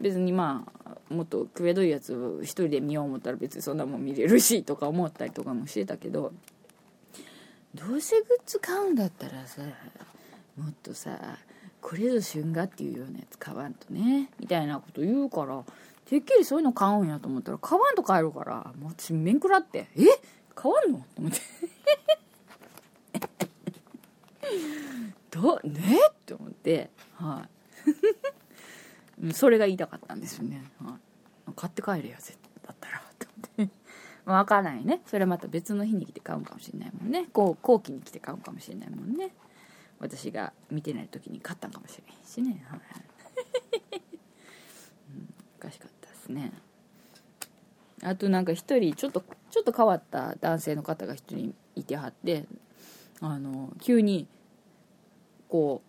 別にまあもっとくべどいやつを一人で見よう思ったら別にそんなもん見れるしとか思ったりとかもしてたけどどうせグッズ買うんだったらさもっとさこれぞ春画っていうようなやつ買わんとね。みたいなこと言うからてっきりそういうの買うんやと思ったら買わんと買えるからもう私面食らってえ？買わんの？と思って。どね？って思って。はい。それが言いたかったんですよね、はい、買って帰れよ絶だったら。って思って。分からないね。それまた別の日に来て買うかもしれないもんね。こう後期に来て買うかもしれないもんね。私が見てない時に買ったんかもしれないしね、はい。うん、おかしかったですね。あとなんか一人ちょっとちょっと変わった男性の方が一人いてはってあの急にこ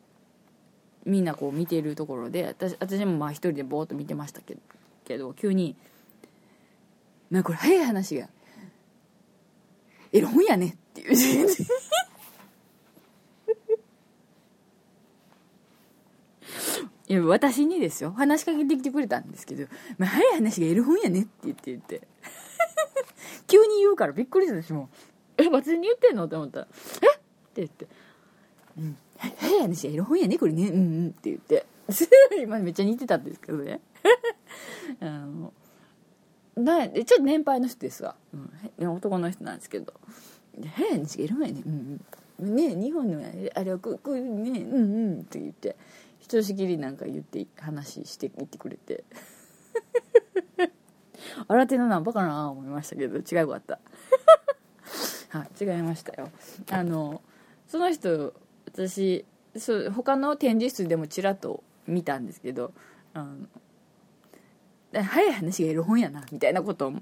うみんなこう見てるところで私私もまあ一人でぼーっと見てましたけどけど急に「なこれ早い話がエロ本やね」っていう。いや私にですよ。話しかけてきてくれたんですけど「まあ、早い話がエロ本やね」って言って言って。急に言うからびっくりした私もう「え私に言ってんの?」って思ったら「え？っ?」って言って「うん。早い話がエロ本やねこれね。うんうん」って言って。今めっちゃ似てたんですけどね。あのなちょっと年配の人ですわ、うん、男の人なんですけど「早い話がエロ本やね。うんうん」ね日本のあれはこういうね。うんうんって言って。ひとしきりなんか言って話してみてくれて。新手のナンパかな思いましたけど違うかった。はい違いましたよ。あのその人私そう他の展示室でもちらっと見たんですけどあの早い話がエロ本やなみたいなこと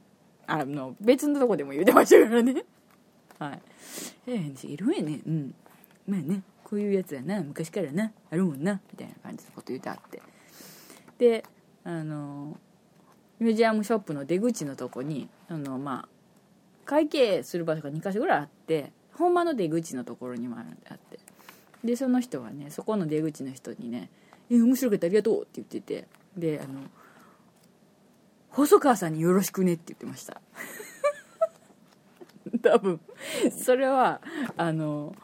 あの別のとこでも言うてましたからね。はい。早い話エロ本やね。うん。まあね。こういうやつやな昔からなあるもんなみたいな感じのこと言うてあって。であのミュージアムショップの出口のとこにあのまあ会計する場所が2か所ぐらいあって本間の出口のところにもあって。でその人はねそこの出口の人にね「え面白かったありがとう」って言っててであの「細川さんによろしくね」って言ってました。多分。それはあの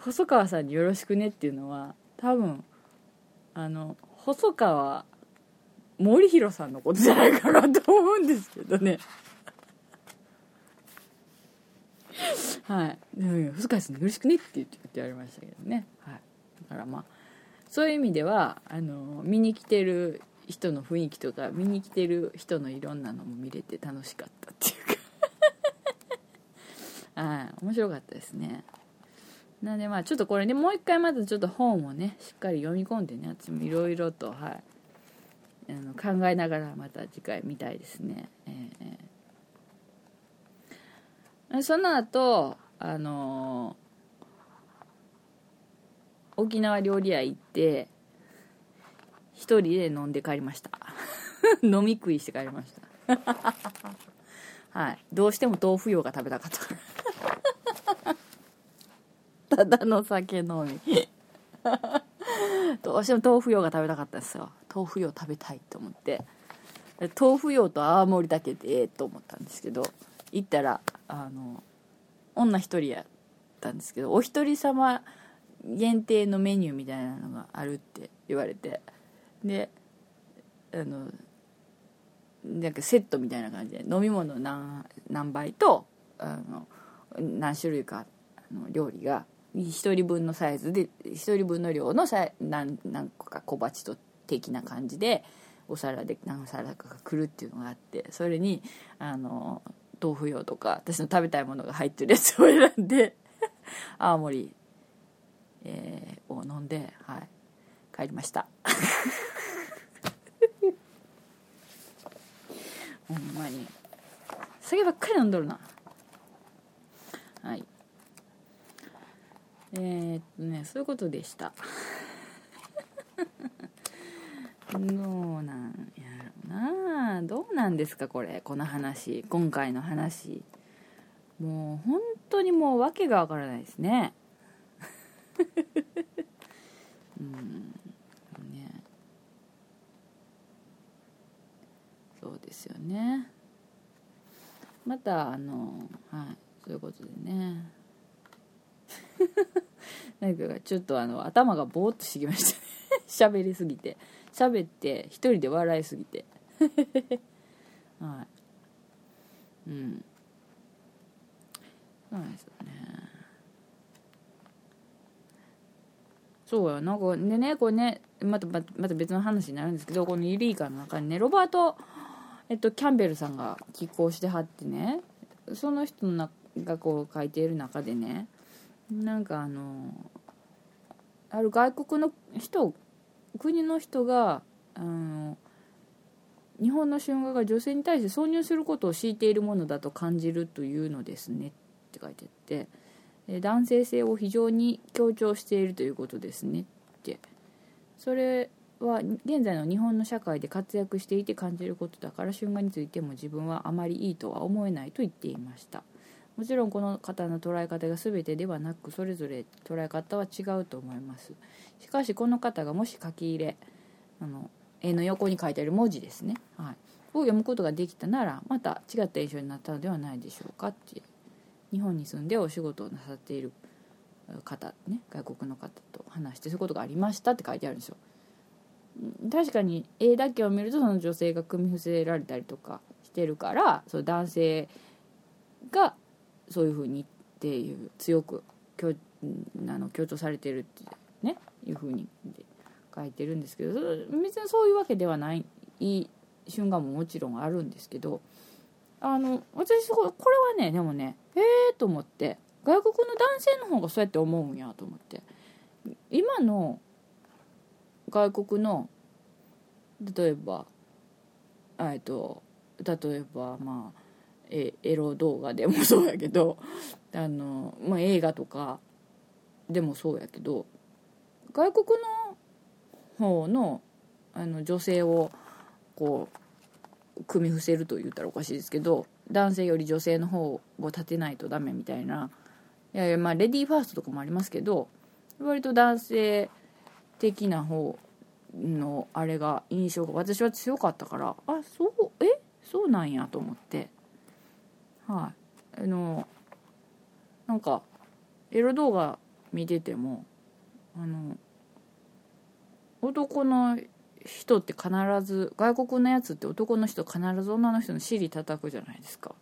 細川さんによろしくねっていうのは多分あの細川森弘さんのことじゃないかなと思うんですけどね。はい「細川さんによろしくね」って言って言われましたけどね、はい、だからまあそういう意味ではあの見に来てる人の雰囲気とか見に来てる人のいろんなのも見れて楽しかったっていうか。はい。面白かったですね。なんでまあちょっとこれねもう一回まずちょっと本をねしっかり読み込んでねいろいろとはいあの考えながらまた次回見たいですね、えー、その後あのー、沖縄料理屋行って一人で飲んで帰りました。飲み食いして帰りました。はい。どうしても豆腐用が食べたかった。ただの酒飲み。どうしても豆腐用が食べたかったんですよ。豆腐用食べたいと思って。豆腐用と泡盛だけでええと思ったんですけど行ったらあの女一人やったんですけどお一人様限定のメニューみたいなのがあるって言われて。であのなんかセットみたいな感じで飲み物何何杯とあの何種類かの料理が1人分のサイズで1人分の量のさ何何個か小鉢と的な感じでお皿で何皿かが来るっていうのがあってそれにあの豆腐用とか私の食べたいものが入ってるやつを選んで 青森、えーを飲んで、はい、帰りました。ほんまに。酒ばっかり飲んどるな。はい。えー、っとねそういうことでした。どうなんやろな。どうなんですかこれ。この話。今回の話。もう本当にもう訳がわからないですね。うん。ね。そうですよね。またあのはい。そういうことでね。なんかちょっとあの頭がぼーっとしてきましたね。喋りすぎて。喋って一人で笑いすぎて。はい。うん。そうですよね。そうやなんかでねこれねまたまたまた別の話になるんですけどこのユリイカの中にねロバート、えっと、キャンベルさんが寄稿してはってねその人のながこう書いている中でねなんかあのある外国の人国の人があの日本の春画が女性に対して挿入することを強いているものだと感じるというのですねって書いてあって男性性を非常に強調しているということですねって。それは現在の日本の社会で活躍していて感じることだから春画についても自分はあまりいいとは思えないと言っていました。もちろんこの方の捉え方が全てではなくそれぞれ捉え方は違うと思います。しかしこの方がもし書き入れあの絵の横に書いてある文字ですね、はい、を読むことができたならまた違った印象になったのではないでしょうかって日本に住んでお仕事をなさっている方ね。外国の方と話してそう。いうことがありましたって書いてあるんですよ確かに絵だけを見るとその女性が組み伏せられたりとかしてるからその男性がそういうふうにっていう強く強あの強調されてるってねいうふうに書いてるんですけど別にそういうわけではない瞬間ももちろんあるんですけどあの私これはねでもねええー、と思って外国の男性の方がそうやって思うんやと思って。今の外国の例えばえっと例えばまあえエロ動画でもそうやけどあの、まあ、映画とかでもそうやけど外国の方のあの女性をこう組み伏せると言ったらおかしいですけど男性より女性の方を立てないとダメみたいな。いやいやまあレディーファーストとかもありますけど割と男性的な方のあれが印象が私は強かったからあそうえ？そうなんやと思って。はい。あのなんかエロ動画見ててもあの男の人って必ず外国のやつって男の人必ず女の人の尻叩くじゃないですか。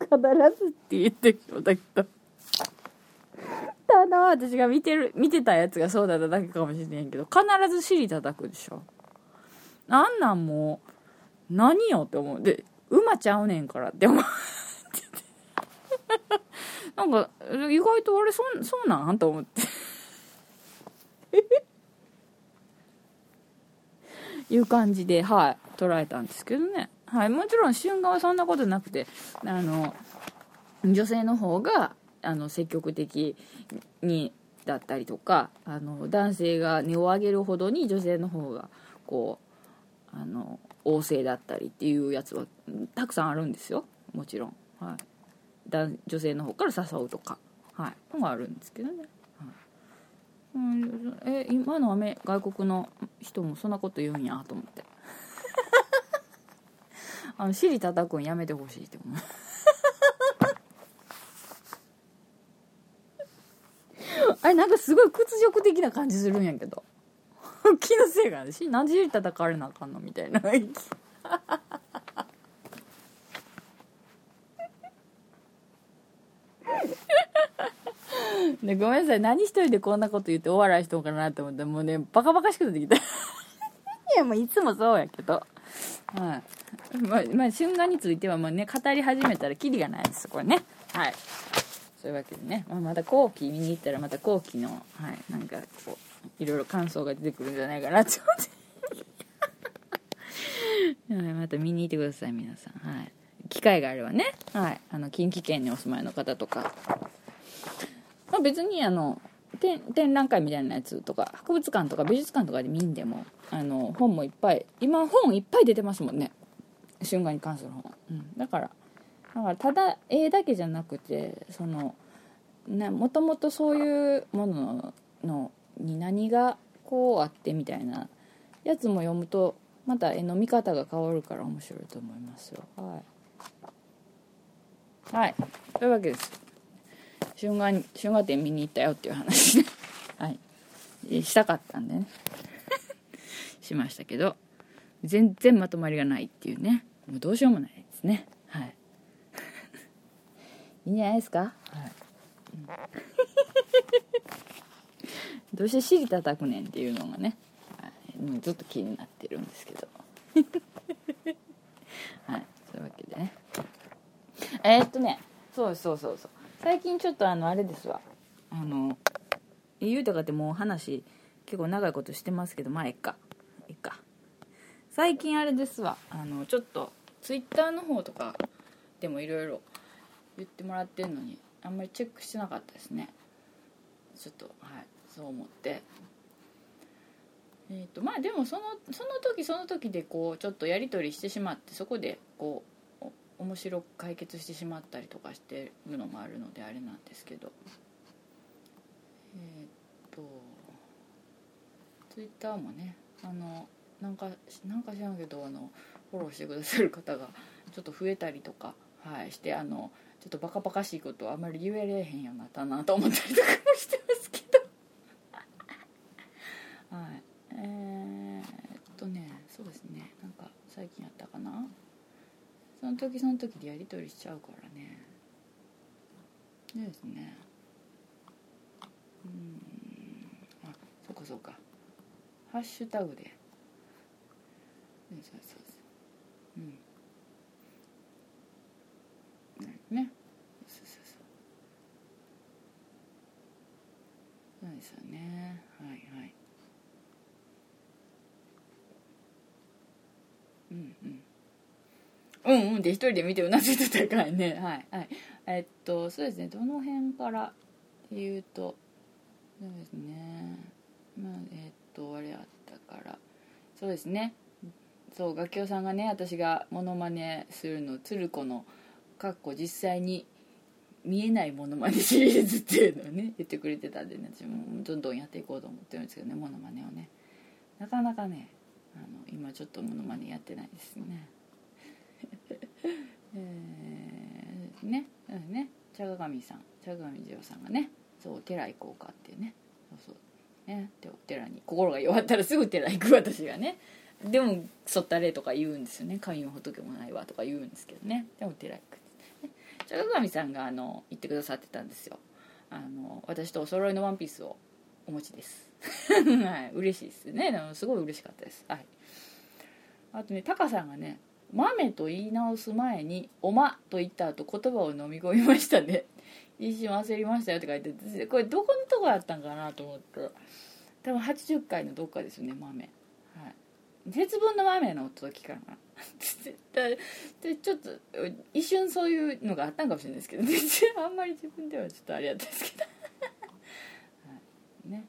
必ずって言ってしまったけど。ただ私が見てる見てたやつがそうだっただけかもしれんけど必ず尻叩くでしょ。あんなんもう何よって思う。で馬ちゃうねんからって思う。なんか意外と俺そそうなん？と思って。いう感じで、はい、捉えたんですけどね。はい、もちろん春画はそんなことなくて、あの、女性の方が、あの、積極的に、だったりとか、あの、男性が値を上げるほどに女性の方が、こう、あの、旺盛だったりっていうやつは、たくさんあるんですよ。もちろん。はい。女性の方から誘うとか、はい。のがあるんですけどね。はいうん、え今のアメ外国の人もそんなこと言うんやと思って あの尻叩くんやめてほしいって思う あれなんかすごい屈辱的な感じするんやけど気気のせいがし何時叩かれなあかんのみたいな。でごめんなさい。何一人でこんなこと言ってお笑いしとんかなと思ってもうねバカバカしくなってきた。いやもういつもそうやけど。はい。まあ、まあ、春画についてはもうね語り始めたらキリがないですこれね。はい。そういうわけでね、まあ、また後期見に行ったらまた後期のはいなんかこういろいろ感想が出てくるんじゃないかなと思って。はい、また見に行ってください皆さん。はい。機会があればねはいあの近畿圏にお住まいの方とか。まあ、別にあの展覧会みたいなやつとか博物館とか美術館とかで見んでもあの本もいっぱい今本いっぱい出てますもんね。春画に関する本、うん、だからだからただ絵だけじゃなくてそのねもともとそういうもののに何がこうあってみたいなやつも読むとまた絵の見方が変わるから面白いと思いますよ。はい。はい。というわけです。春画春画展見に行ったよっていう話ね。はい。したかったんでね。しましたけど。全然まとまりがないっていうね。もうどうしようもないですね。はい。いいんじゃないですか？はい、どうして尻叩くねんっていうのがね、はい、もうずっと気になってるんですけど。はいそういうわけでね。えー、っとねそうそうそうそう。最近ちょっとあのあれですわ。あの言うとかってもう話結構長いことしてますけどまあえっか。えっか。最近あれですわ。あのちょっとツイッターの方とかでもいろいろ言ってもらってんのにあんまりチェックしてなかったですね。ちょっとはい。そう思って。えーとまあでもそのその時その時でこうちょっとやり取りしてしまってそこでこう面白く解決してしまったりとかしてるのもあるのであれなんですけど。えー、っとツイッターもねあのなんかなんか知らんけどあのフォローしてくださる方がちょっと増えたりとか、はい、してあのちょっとバカバカしいことあんまり言えれへんようになったなと思ったりとかもしてますけどはいえー、っとねそうですねなんか最近あったかな？その時その時でやり取りしちゃうからね。ですね。うん。あそうかそうか。ハッシュタグで。そうそうそう。うん。ね。そうそうそう。そうですよね。はいはい。うんうん。うんうん。って一人で見てうなずいてたからね。はいはい。えっとそうですね。どの辺から言うとそうですね。まあえっとあれあったから。そうですね。そう楽器さんがね私がモノマネするの鶴子のかっこ実際に見えないモノマネシリーズっていうのをね 言ってくれてたんでね。私もどんどんやっていこうと思ってるんですけどねモノマネをね。なかなかねあの今ちょっとモノマネやってないですね。えー、ねね。茶鏡さん。茶鏡二郎さんがねそうお寺行こうかっていうね。そうそう。ね。でお寺に心が弱ったらすぐ寺行く私がね。でもそったれとか言うんですよね。神も仏もないわとか言うんですけどね。でも寺行くね。茶鏡さんがあの言ってくださってたんですよ。あの私とお揃いのワンピースをお持ちです。はい嬉しいですね。すごい嬉しかったです。はい。あとねタカさんがね豆と言い直す前に「おま」と言った後言葉を飲み込みましたね。一瞬焦りましたよって書いてこれどこのとこやったんかなと思った。ら多分80回のどっかですよね豆。はい。節分の豆の時かなでちょっと一瞬そういうのがあったんかもしれないですけどあんまり自分ではちょっとあれやったんですけど。はい。ね。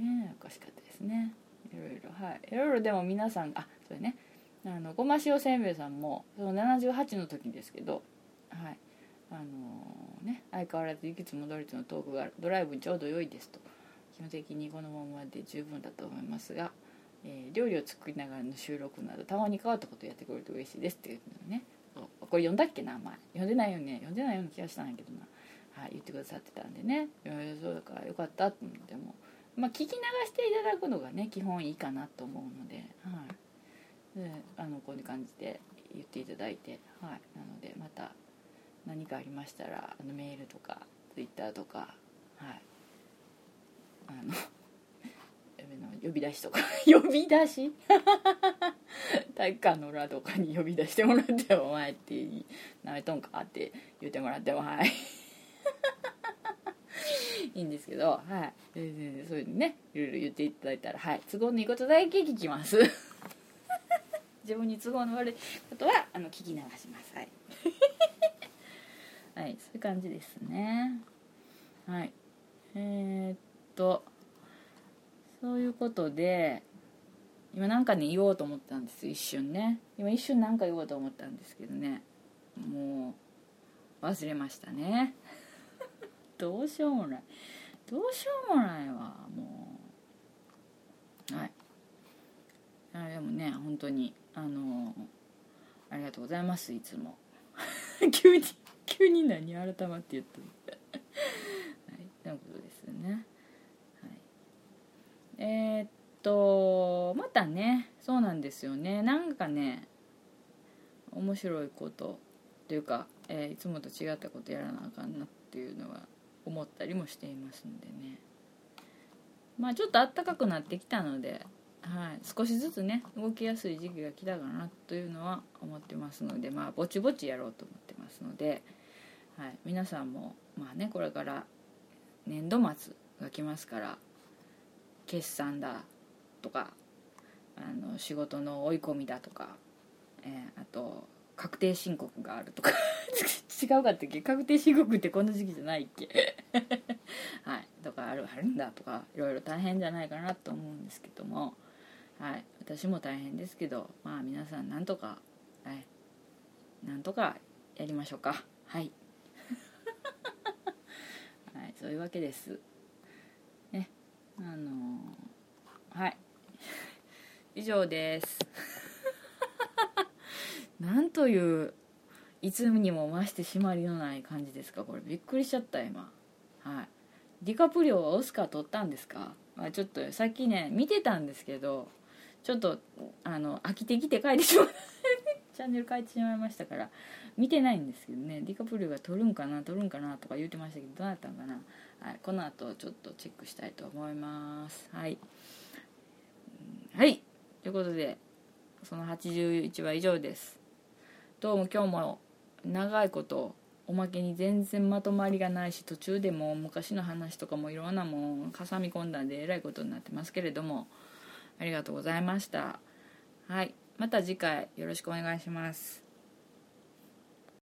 ねおかしかったですね。いろいろ。はい。いろいろでも皆さんあそれね。あのごま塩せんべいさんもその78の時ですけどはい。あのー、ね相変わらず行きつ戻りつのトークがドライブにちょうど良いですと。基本的にこのままで十分だと思いますが、えー、料理を作りながらの収録などたまに変わったことやってくれると嬉しいですっていうのねこれ読んだっけな前？読んでないよね？読んでないような気がしたんやけどな、はい、言ってくださってたんでね。そうだからよかったと思ってもまあ聞き流していただくのがね基本いいかなと思うので,、はい、であのこういう感じで言っていただいて、はい、なのでまた何かありましたらあのメールとかツイッターとかはい。あの 呼び出しとか 呼び出し？体育館の裏とかに呼び出してもらっても「お前」ってなめとんか？って言ってもらってもはい。いいんですけどはい。そういうのねいろいろ言っていただいたらはい。都合のいいことだけ聞きます。自分に都合の悪いことはあの聞き流します。はい。はいそういう感じですね。はい。えー、っとそういうことで今なんかね言おうと思ったんです。一瞬ね。今一瞬なんか言おうと思ったんですけどね。もう忘れましたねどうしようもない。どうしようもないわもう。はい。あでもね本当にあのありがとうございますいつも。急に急に何改まって言った はいということですよね。はい。えー、っとまたねそうなんですよね。なんかね面白いことというか、えー、いつもと違ったことやらなあかんなっていうのは思ったりもしていますんでね。まあちょっと暖かくなってきたので、はい、少しずつね動きやすい時期が来たかなというのは思ってますのでまあぼちぼちやろうと思ってますので、はい、皆さんもまあねこれから年度末が来ますから決算だとかあの仕事の追い込みだとか、えー、あと確定申告があるとか。違うかったっけ？確定申告ってこの時期じゃないっけ？はい。とかあるあるんだとかいろいろ大変じゃないかなと思うんですけども。はい。私も大変ですけどまあ皆さんなんとかはい。なんとかやりましょうか。はい。はい。そういうわけです。ね。あのはい。以上です。なんといういつにも増して締まりのない感じですか？これびっくりしちゃった今。はい。ディカプリオはオスカー取ったんですか、まあ、ちょっとさっきね見てたんですけどちょっとあの飽きてきて帰ってしまう。チャンネル変えてしまいましたから見てないんですけどね。ディカプリオが取るんかな？取るんかな？とか言ってましたけどどうなったんかな？はい、この後ちょっとチェックしたいと思います。はい。はい。ということでその81話以上です。どうも今日も長いことおまけに全然まとまりがないし途中でも昔の話とかもいろんなもん挟み込んだんでえらいことになってますけれどもありがとうございました。はい。また次回よろしくお願いします。